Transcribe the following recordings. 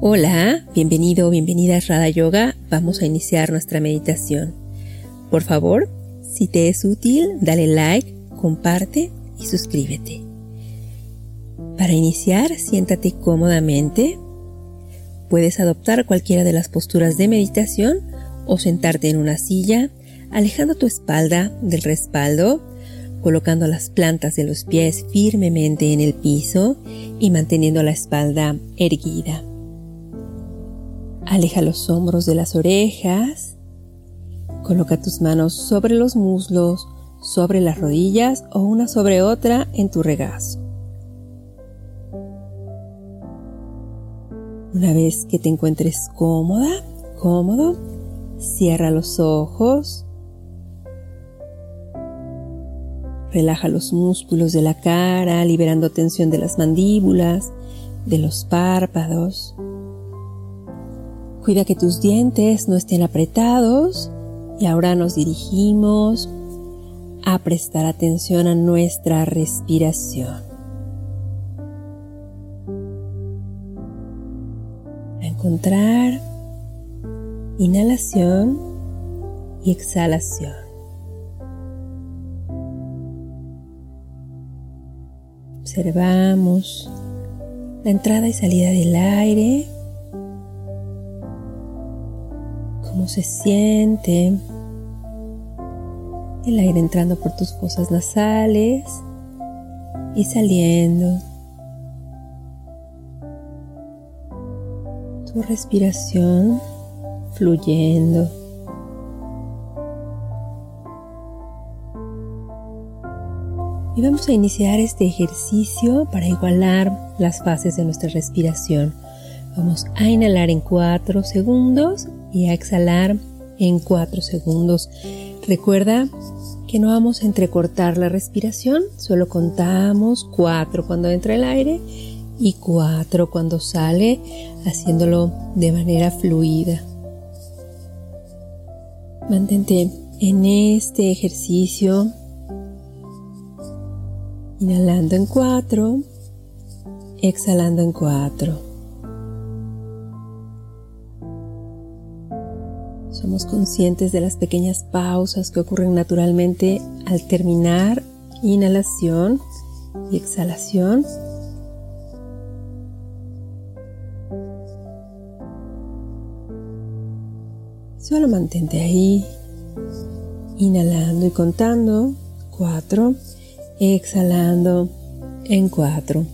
Hola, bienvenido o bienvenida a Radha Yoga. Vamos a iniciar nuestra meditación. Por favor, si te es útil, dale like, comparte y suscríbete. Para iniciar, siéntate cómodamente. Puedes adoptar cualquiera de las posturas de meditación o sentarte en una silla, alejando tu espalda del respaldo, colocando las plantas de los pies firmemente en el piso y manteniendo la espalda erguida. Aleja los hombros de las orejas. Coloca tus manos sobre los muslos, sobre las rodillas o una sobre otra en tu regazo. Una vez que te encuentres cómoda, cómodo, cierra los ojos. Relaja los músculos de la cara, liberando tensión de las mandíbulas, de los párpados. Cuida que tus dientes no estén apretados y ahora nos dirigimos a prestar atención a nuestra respiración. A encontrar inhalación y exhalación. Observamos la entrada y salida del aire cómo se siente el aire entrando por tus fosas nasales y saliendo. Tu respiración fluyendo. Y vamos a iniciar este ejercicio para igualar las fases de nuestra respiración. Vamos a inhalar en 4 segundos y a exhalar en 4 segundos. Recuerda que no vamos a entrecortar la respiración, solo contamos 4 cuando entra el aire y 4 cuando sale, haciéndolo de manera fluida. Mantente en este ejercicio, inhalando en 4, exhalando en 4. Somos conscientes de las pequeñas pausas que ocurren naturalmente al terminar inhalación y exhalación. Solo mantente ahí, inhalando y contando, cuatro, exhalando en cuatro.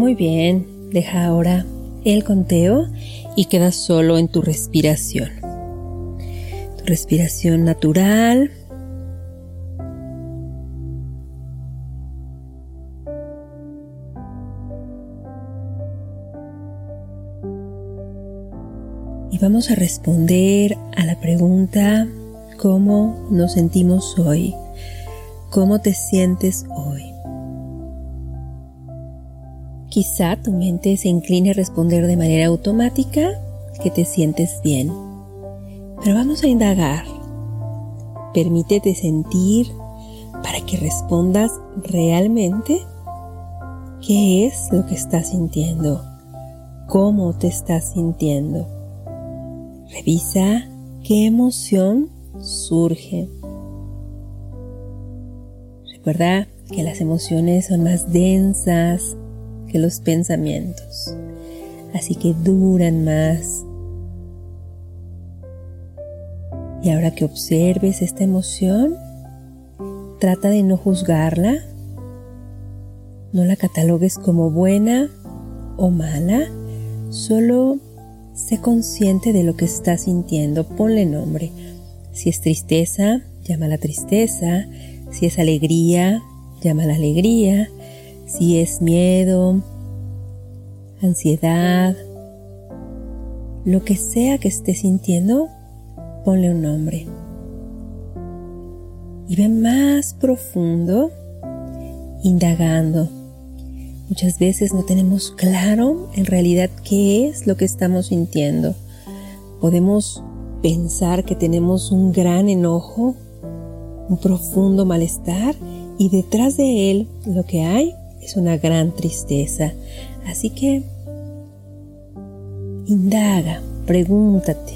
Muy bien, deja ahora el conteo y queda solo en tu respiración. Tu respiración natural. Y vamos a responder a la pregunta ¿cómo nos sentimos hoy? ¿Cómo te sientes hoy? Quizá tu mente se incline a responder de manera automática que te sientes bien. Pero vamos a indagar. Permítete sentir para que respondas realmente qué es lo que estás sintiendo, cómo te estás sintiendo. Revisa qué emoción surge. Recuerda que las emociones son más densas, que los pensamientos, así que duran más. Y ahora que observes esta emoción, trata de no juzgarla, no la catalogues como buena o mala, solo sé consciente de lo que estás sintiendo, ponle nombre. Si es tristeza, llama la tristeza, si es alegría, llama la alegría, si es miedo, ansiedad, lo que sea que estés sintiendo, ponle un nombre. Y ve más profundo, indagando. Muchas veces no tenemos claro en realidad qué es lo que estamos sintiendo. Podemos pensar que tenemos un gran enojo, un profundo malestar y detrás de él lo que hay es una gran tristeza. Así que indaga, pregúntate.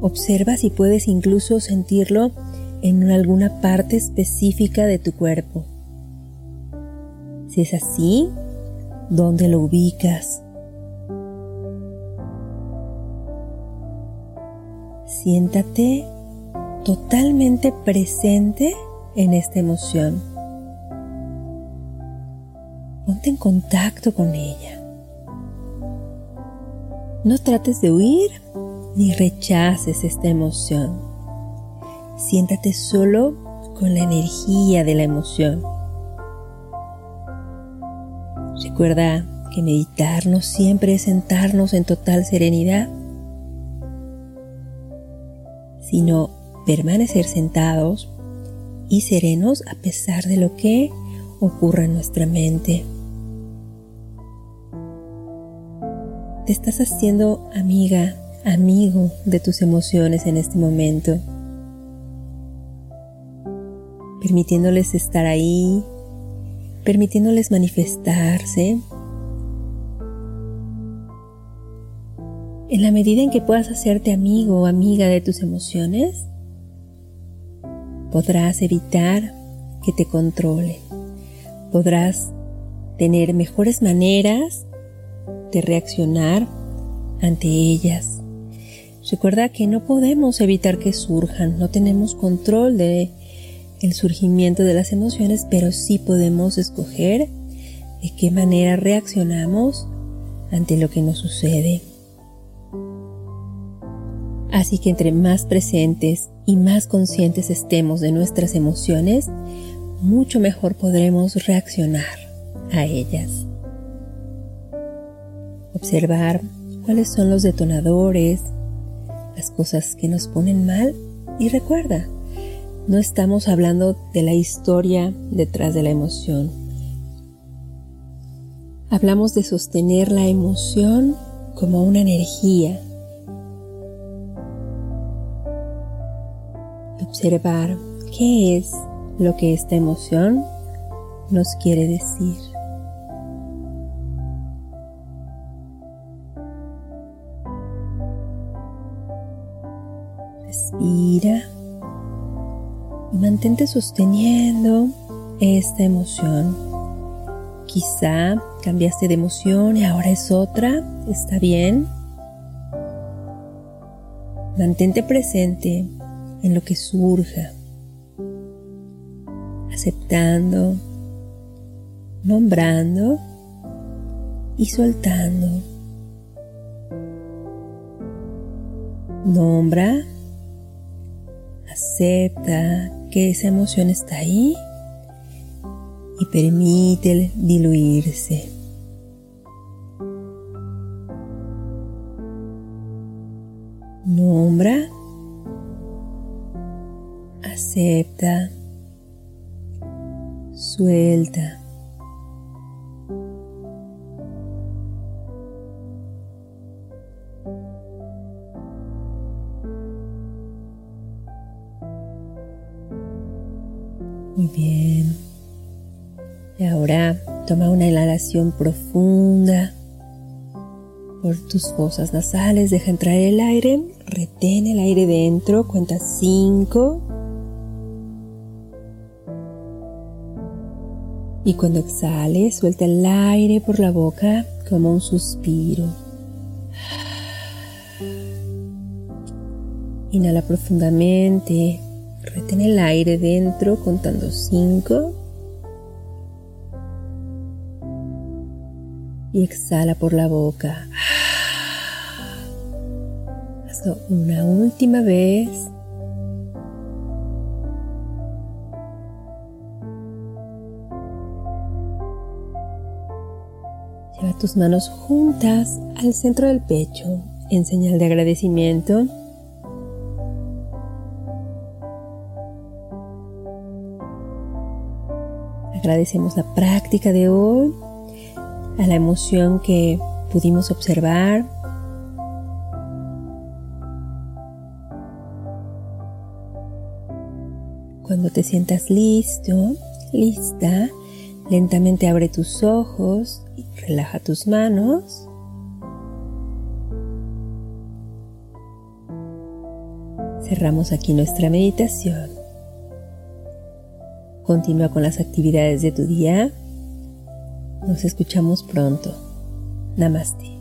Observa si puedes incluso sentirlo en alguna parte específica de tu cuerpo. Si es así, ¿dónde lo ubicas? Siéntate totalmente presente en esta emoción. Ponte en contacto con ella. No trates de huir ni rechaces esta emoción. Siéntate solo con la energía de la emoción. Recuerda que meditarnos siempre es sentarnos en total serenidad, sino permanecer sentados y serenos a pesar de lo que ocurra en nuestra mente. Te estás haciendo amiga, amigo de tus emociones en este momento, permitiéndoles estar ahí, permitiéndoles manifestarse. En la medida en que puedas hacerte amigo o amiga de tus emociones, podrás evitar que te controle. Podrás tener mejores maneras de reaccionar ante ellas. Recuerda que no podemos evitar que surjan, no tenemos control de el surgimiento de las emociones, pero sí podemos escoger de qué manera reaccionamos ante lo que nos sucede. Así que entre más presentes y más conscientes estemos de nuestras emociones, mucho mejor podremos reaccionar a ellas. Observar cuáles son los detonadores, las cosas que nos ponen mal y recuerda, no estamos hablando de la historia detrás de la emoción. Hablamos de sostener la emoción como una energía observar qué es lo que esta emoción nos quiere decir. Respira y mantente sosteniendo esta emoción. Quizá cambiaste de emoción y ahora es otra, está bien. Mantente presente en lo que surja, aceptando, nombrando y soltando. Nombra, acepta que esa emoción está ahí y permite diluirse. Acepta, suelta. Muy bien. Y ahora toma una inhalación profunda por tus fosas nasales, deja entrar el aire, retén el aire dentro, cuenta 5. Y cuando exhales, suelta el aire por la boca como un suspiro. Inhala profundamente, retén el aire dentro contando 5. Y exhala por la boca. Hazlo una última vez. Lleva tus manos juntas al centro del pecho en señal de agradecimiento. Agradecemos la práctica de hoy, a la emoción que pudimos observar. Cuando te sientas listo, lista, lentamente abre tus ojos y relaja tus manos. Cerramos aquí nuestra meditación. Continúa con las actividades de tu día. Nos escuchamos pronto. Namaste.